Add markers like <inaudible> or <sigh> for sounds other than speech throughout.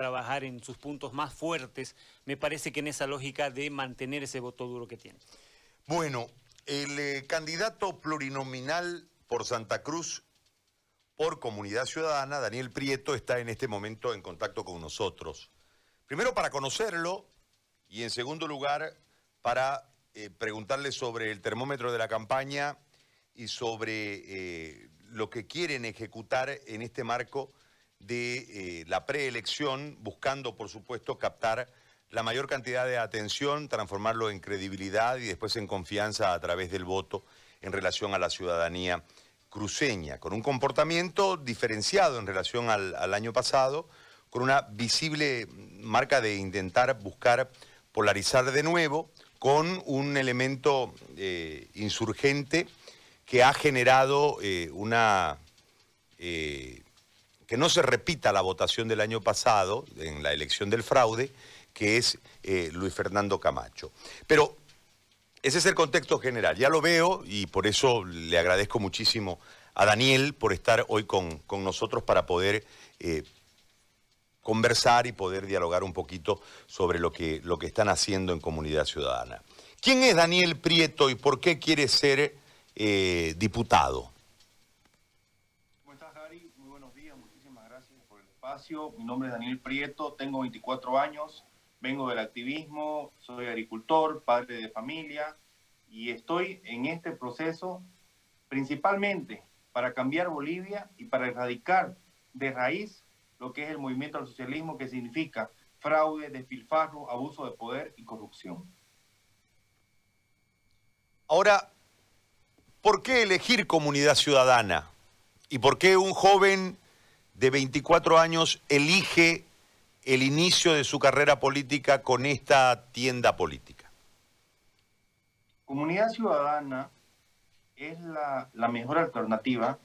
trabajar en sus puntos más fuertes, me parece que en esa lógica de mantener ese voto duro que tiene. Bueno, el eh, candidato plurinominal por Santa Cruz por Comunidad Ciudadana, Daniel Prieto, está en este momento en contacto con nosotros. Primero para conocerlo y en segundo lugar para eh, preguntarle sobre el termómetro de la campaña y sobre eh, lo que quieren ejecutar en este marco de eh, la preelección, buscando, por supuesto, captar la mayor cantidad de atención, transformarlo en credibilidad y después en confianza a través del voto en relación a la ciudadanía cruceña, con un comportamiento diferenciado en relación al, año pasado, con una visible marca de intentar buscar polarizar de nuevo, con un elemento eh, insurgente que ha generado eh, una que no se repita la votación del año pasado, en la elección del fraude, que es eh, Luis Fernando Camacho. Pero ese es el contexto general. Ya lo veo y por eso le agradezco muchísimo a Daniel por estar hoy con, nosotros para poder eh, conversar y poder dialogar un poquito sobre lo que, lo que están haciendo en Comunidad Ciudadana. ¿Quién es Daniel Prieto y por qué quiere ser eh, diputado? Mi nombre es Daniel Prieto, tengo 24 años, vengo del activismo, soy agricultor, padre de familia y estoy en este proceso principalmente para cambiar Bolivia y para erradicar de raíz lo que es el movimiento al socialismo, que significa fraude, despilfarro, abuso de poder y corrupción. Ahora, ¿por qué elegir comunidad ciudadana? ¿Y por qué un joven de 24 años elige el inicio de su carrera política con esta tienda política? Comunidad Ciudadana es la, mejor alternativa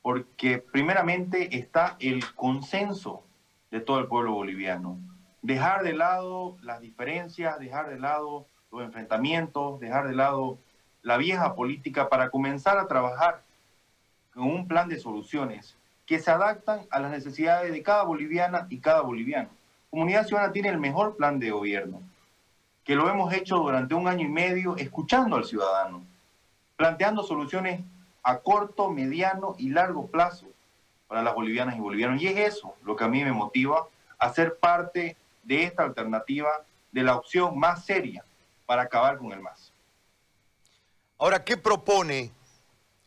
porque primeramente está el consenso de todo el pueblo boliviano. Dejar de lado las diferencias, dejar de lado los enfrentamientos, dejar de lado la vieja política para comenzar a trabajar con un plan de soluciones que se adaptan a las necesidades de cada boliviana y cada boliviano. Comunidad Ciudadana tiene el mejor plan de gobierno, que lo hemos hecho durante un año y medio escuchando al ciudadano, planteando soluciones a corto, mediano y largo plazo para las bolivianas y bolivianos. Y es eso lo que a mí me motiva a ser parte de esta alternativa, de la opción más seria para acabar con el MAS. Ahora, ¿qué propone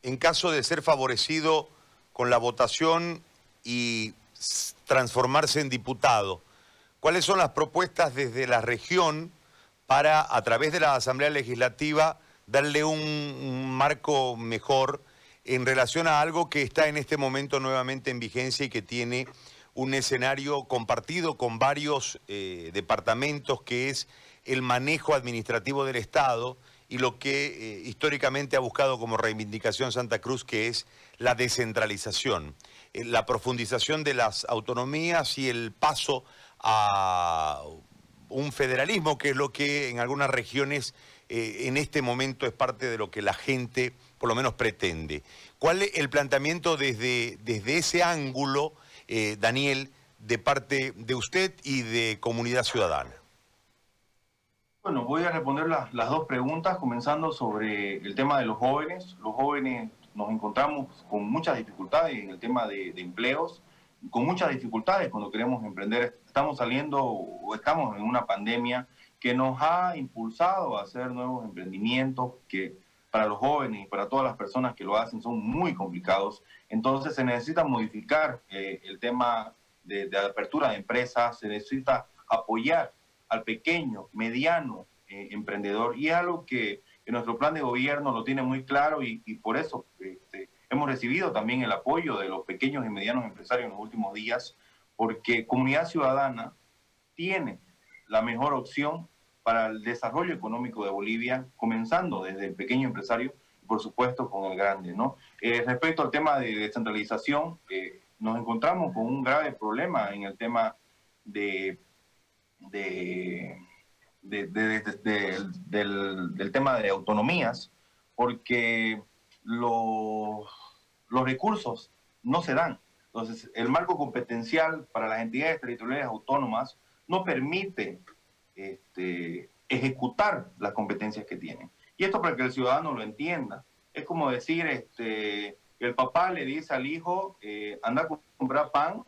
en caso de ser favorecido con la votación y transformarse en diputado. ¿Cuáles son las propuestas desde la región para, a través de la Asamblea Legislativa, darle un, marco mejor en relación a algo que está en este momento nuevamente en vigencia y que tiene un escenario compartido con varios eh, departamentos, que es el manejo administrativo del Estado y lo que eh, históricamente ha buscado como reivindicación Santa Cruz, que es la descentralización, eh, la profundización de las autonomías y el paso a un federalismo, que es lo que en algunas regiones eh, en este momento es parte de lo que la gente por lo menos pretende. ¿Cuál es el planteamiento desde, desde ese ángulo, Daniel, de parte de usted y de Comunidad Ciudadana? Bueno, voy a responder las, dos preguntas, comenzando sobre el tema de los jóvenes. Los jóvenes nos encontramos con muchas dificultades en el tema de, empleos, con muchas dificultades cuando queremos emprender. Estamos saliendo o estamos en una pandemia que nos ha impulsado a hacer nuevos emprendimientos que para los jóvenes y para todas las personas que lo hacen son muy complicados. Entonces se necesita modificar eh, el tema de, de apertura de empresas, se necesita apoyar al pequeño, mediano eh, emprendedor. Y es algo que, nuestro plan de gobierno lo tiene muy claro y, por eso este, hemos recibido también el apoyo de los pequeños y medianos empresarios en los últimos días, porque Comunidad Ciudadana tiene la mejor opción para el desarrollo económico de Bolivia, comenzando desde el pequeño empresario y por supuesto con el grande. ¿no? Eh, respecto al tema de descentralización, eh, nos encontramos con un grave problema en el tema de de, del, tema de autonomías, porque los, los recursos no se dan. Entonces, el marco competencial para las entidades territoriales autónomas no permite este, ejecutar las competencias que tienen. Y esto para que el ciudadano lo entienda. Es como decir, este, el papá le dice al hijo, eh, anda a comprar pan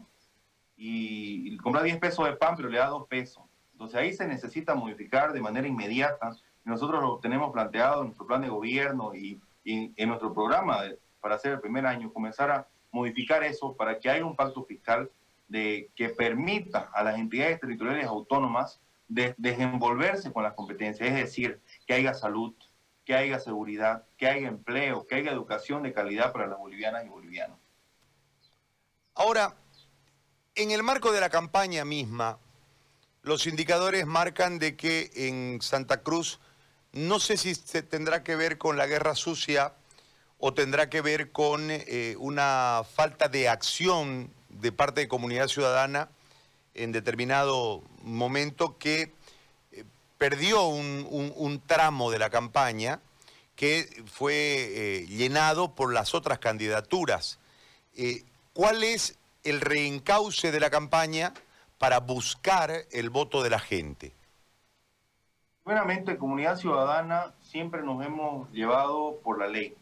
y, y compra 10 pesos de pan, pero le da 2 pesos. Entonces ahí se necesita modificar de manera inmediata. Nosotros lo tenemos planteado en nuestro plan de gobierno y, en nuestro programa para hacer el primer año, comenzar a modificar eso para que haya un pacto fiscal de, que permita a las entidades territoriales autónomas de, desenvolverse con las competencias, es decir, que haya salud, que haya seguridad, que haya empleo, que haya educación de calidad para las bolivianas y bolivianos. Ahora, en el marco de la campaña misma, los indicadores marcan de que en Santa Cruz, no sé si se tendrá que ver con la guerra sucia o tendrá que ver con eh, una falta de acción de parte de comunidad ciudadana en determinado momento que eh, perdió un, tramo de la campaña que fue eh, llenado por las otras candidaturas. ¿Cuál es el reencauce de la campaña para buscar el voto de la gente? Primeramente, comunidad ciudadana siempre nos hemos llevado por la ley.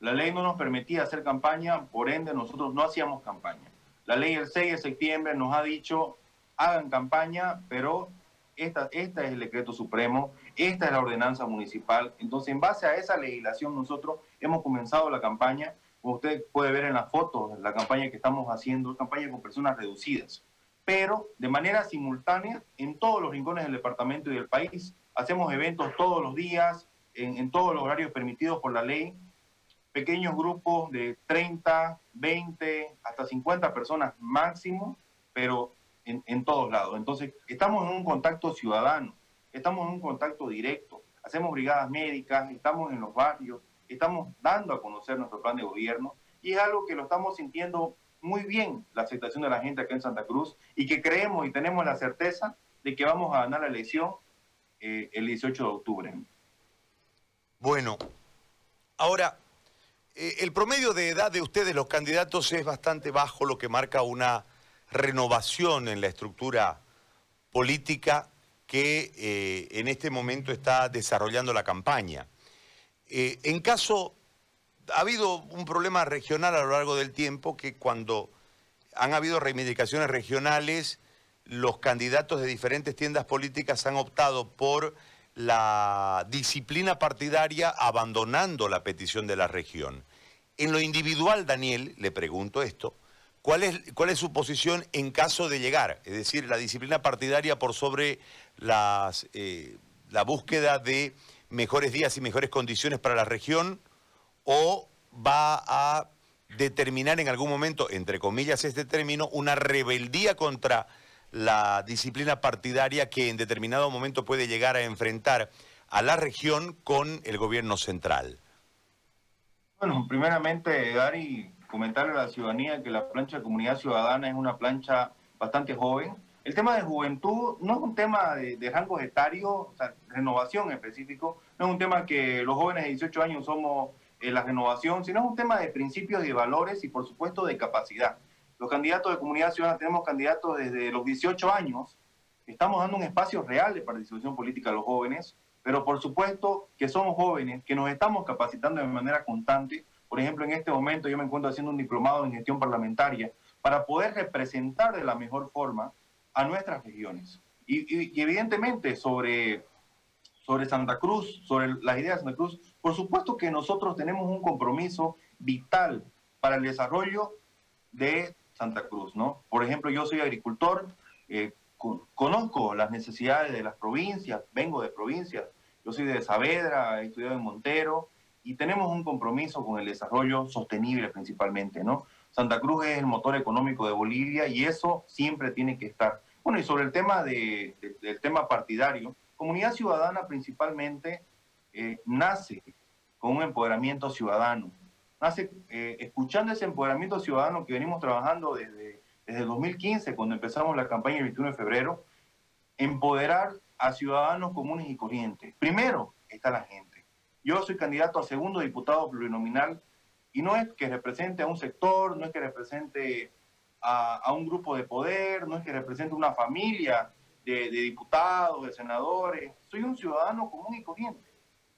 La ley no nos permitía hacer campaña, por ende nosotros no hacíamos campaña. La ley del 6 de septiembre nos ha dicho, hagan campaña, pero esta, esta es el decreto supremo, esta es la ordenanza municipal. Entonces, en base a esa legislación, nosotros hemos comenzado la campaña. Como usted puede ver en las fotos, la campaña que estamos haciendo, campaña con personas reducidas, pero de manera simultánea en todos los rincones del departamento y del país. Hacemos eventos todos los días, en, en todos los horarios permitidos por la ley, pequeños grupos de 30, 20, hasta 50 personas máximo, pero en, todos lados. Entonces, estamos en un contacto ciudadano, estamos en un contacto directo, hacemos brigadas médicas, estamos en los barrios, estamos dando a conocer nuestro plan de gobierno y es algo que lo estamos sintiendo muy bien, la aceptación de la gente acá en Santa Cruz y que creemos y tenemos la certeza de que vamos a ganar la elección eh, el 18 de octubre. Bueno, ahora eh, el promedio de edad de ustedes, los candidatos, es bastante bajo, lo que marca una renovación en la estructura política que eh, en este momento está desarrollando la campaña. En caso, ha habido un problema regional a lo largo del tiempo que cuando han habido reivindicaciones regionales, los candidatos de diferentes tiendas políticas han optado por la disciplina partidaria abandonando la petición de la región. En lo individual, Daniel, le pregunto esto, ¿cuál es, cuál es su posición en caso de llegar? Es decir, la disciplina partidaria por sobre las, eh, la búsqueda de mejores días y mejores condiciones para la región o va a determinar en algún momento, entre comillas este término, una rebeldía contra la disciplina partidaria que en determinado momento puede llegar a enfrentar a la región con el gobierno central? Bueno, primeramente, dar y comentarle a la ciudadanía que la plancha de comunidad ciudadana es una plancha bastante joven. El tema de juventud no es un tema de, de rangos etarios, renovación en específico, no es un tema que los jóvenes de 18 años somos eh, la renovación, sino es un tema de principios y valores y por supuesto de capacidad. Los candidatos de comunidad ciudadana tenemos candidatos desde los 18 años, estamos dando un espacio real de participación política a los jóvenes, pero por supuesto que somos jóvenes, que nos estamos capacitando de manera constante. Por ejemplo, en este momento yo me encuentro haciendo un diplomado en gestión parlamentaria para poder representar de la mejor forma a nuestras regiones. Y, evidentemente sobre, sobre Santa Cruz, sobre las ideas de Santa Cruz, por supuesto que nosotros tenemos un compromiso vital para el desarrollo de Santa Cruz, ¿no? Por ejemplo, yo soy agricultor, eh, conozco las necesidades de las provincias, vengo de provincias, yo soy de Saavedra, he estudiado en Montero, y tenemos un compromiso con el desarrollo sostenible principalmente, ¿no? Santa Cruz es el motor económico de Bolivia y eso siempre tiene que estar. Bueno, y sobre el tema de, del tema partidario, Comunidad Ciudadana principalmente eh, nace con un empoderamiento ciudadano, nace eh, escuchando ese empoderamiento ciudadano que venimos trabajando desde, desde 2015, cuando empezamos la campaña el 21 de febrero, empoderar a ciudadanos comunes y corrientes. Primero está la gente. Yo soy candidato a segundo diputado plurinominal y no es que represente a un sector, no es que represente a, un grupo de poder, no es que represente una familia de, diputados, de senadores. Soy un ciudadano común y corriente.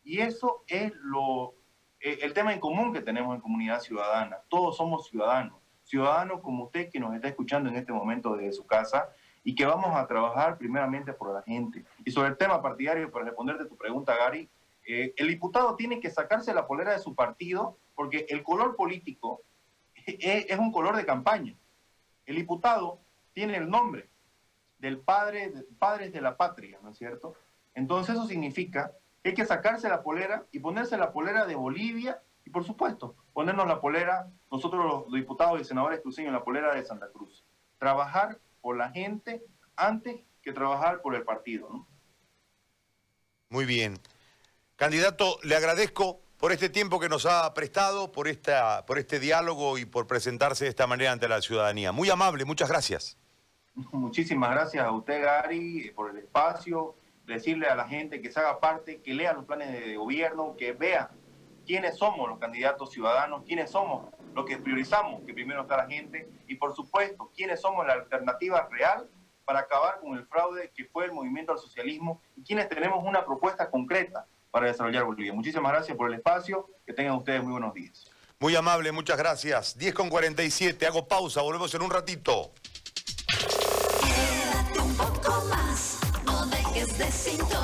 Y eso es lo, eh, el tema en común que tenemos en comunidad ciudadana. Todos somos ciudadanos. Ciudadanos como usted que nos está escuchando en este momento desde su casa y que vamos a trabajar primeramente por la gente. Y sobre el tema partidario, para responderte tu pregunta, Gary, eh, el diputado tiene que sacarse la polera de su partido porque el color político <laughs> es, un color de campaña. El diputado tiene el nombre del padre, padres de la patria, ¿no es cierto? Entonces eso significa que hay que sacarse la polera y ponerse la polera de Bolivia y por supuesto ponernos la polera, nosotros los diputados y senadores cruceños, la polera de Santa Cruz. Trabajar por la gente antes que trabajar por el partido. ¿no? Muy bien. Candidato, le agradezco por este tiempo que nos ha prestado, por, esta, por este diálogo y por presentarse de esta manera ante la ciudadanía. Muy amable, muchas gracias. Muchísimas gracias a usted, Gary, por el espacio. Decirle a la gente que se haga parte, que lea los planes de gobierno, que vea quiénes somos los candidatos ciudadanos, quiénes somos los que priorizamos, que primero está la gente, y por supuesto, quiénes somos la alternativa real para acabar con el fraude que fue el movimiento al socialismo y quienes tenemos una propuesta concreta para desarrollar Bolivia. Muchísimas gracias por el espacio. Que tengan ustedes muy buenos días. Muy amable, muchas gracias. 10 con 47, hago pausa, volvemos en un ratito. Quédate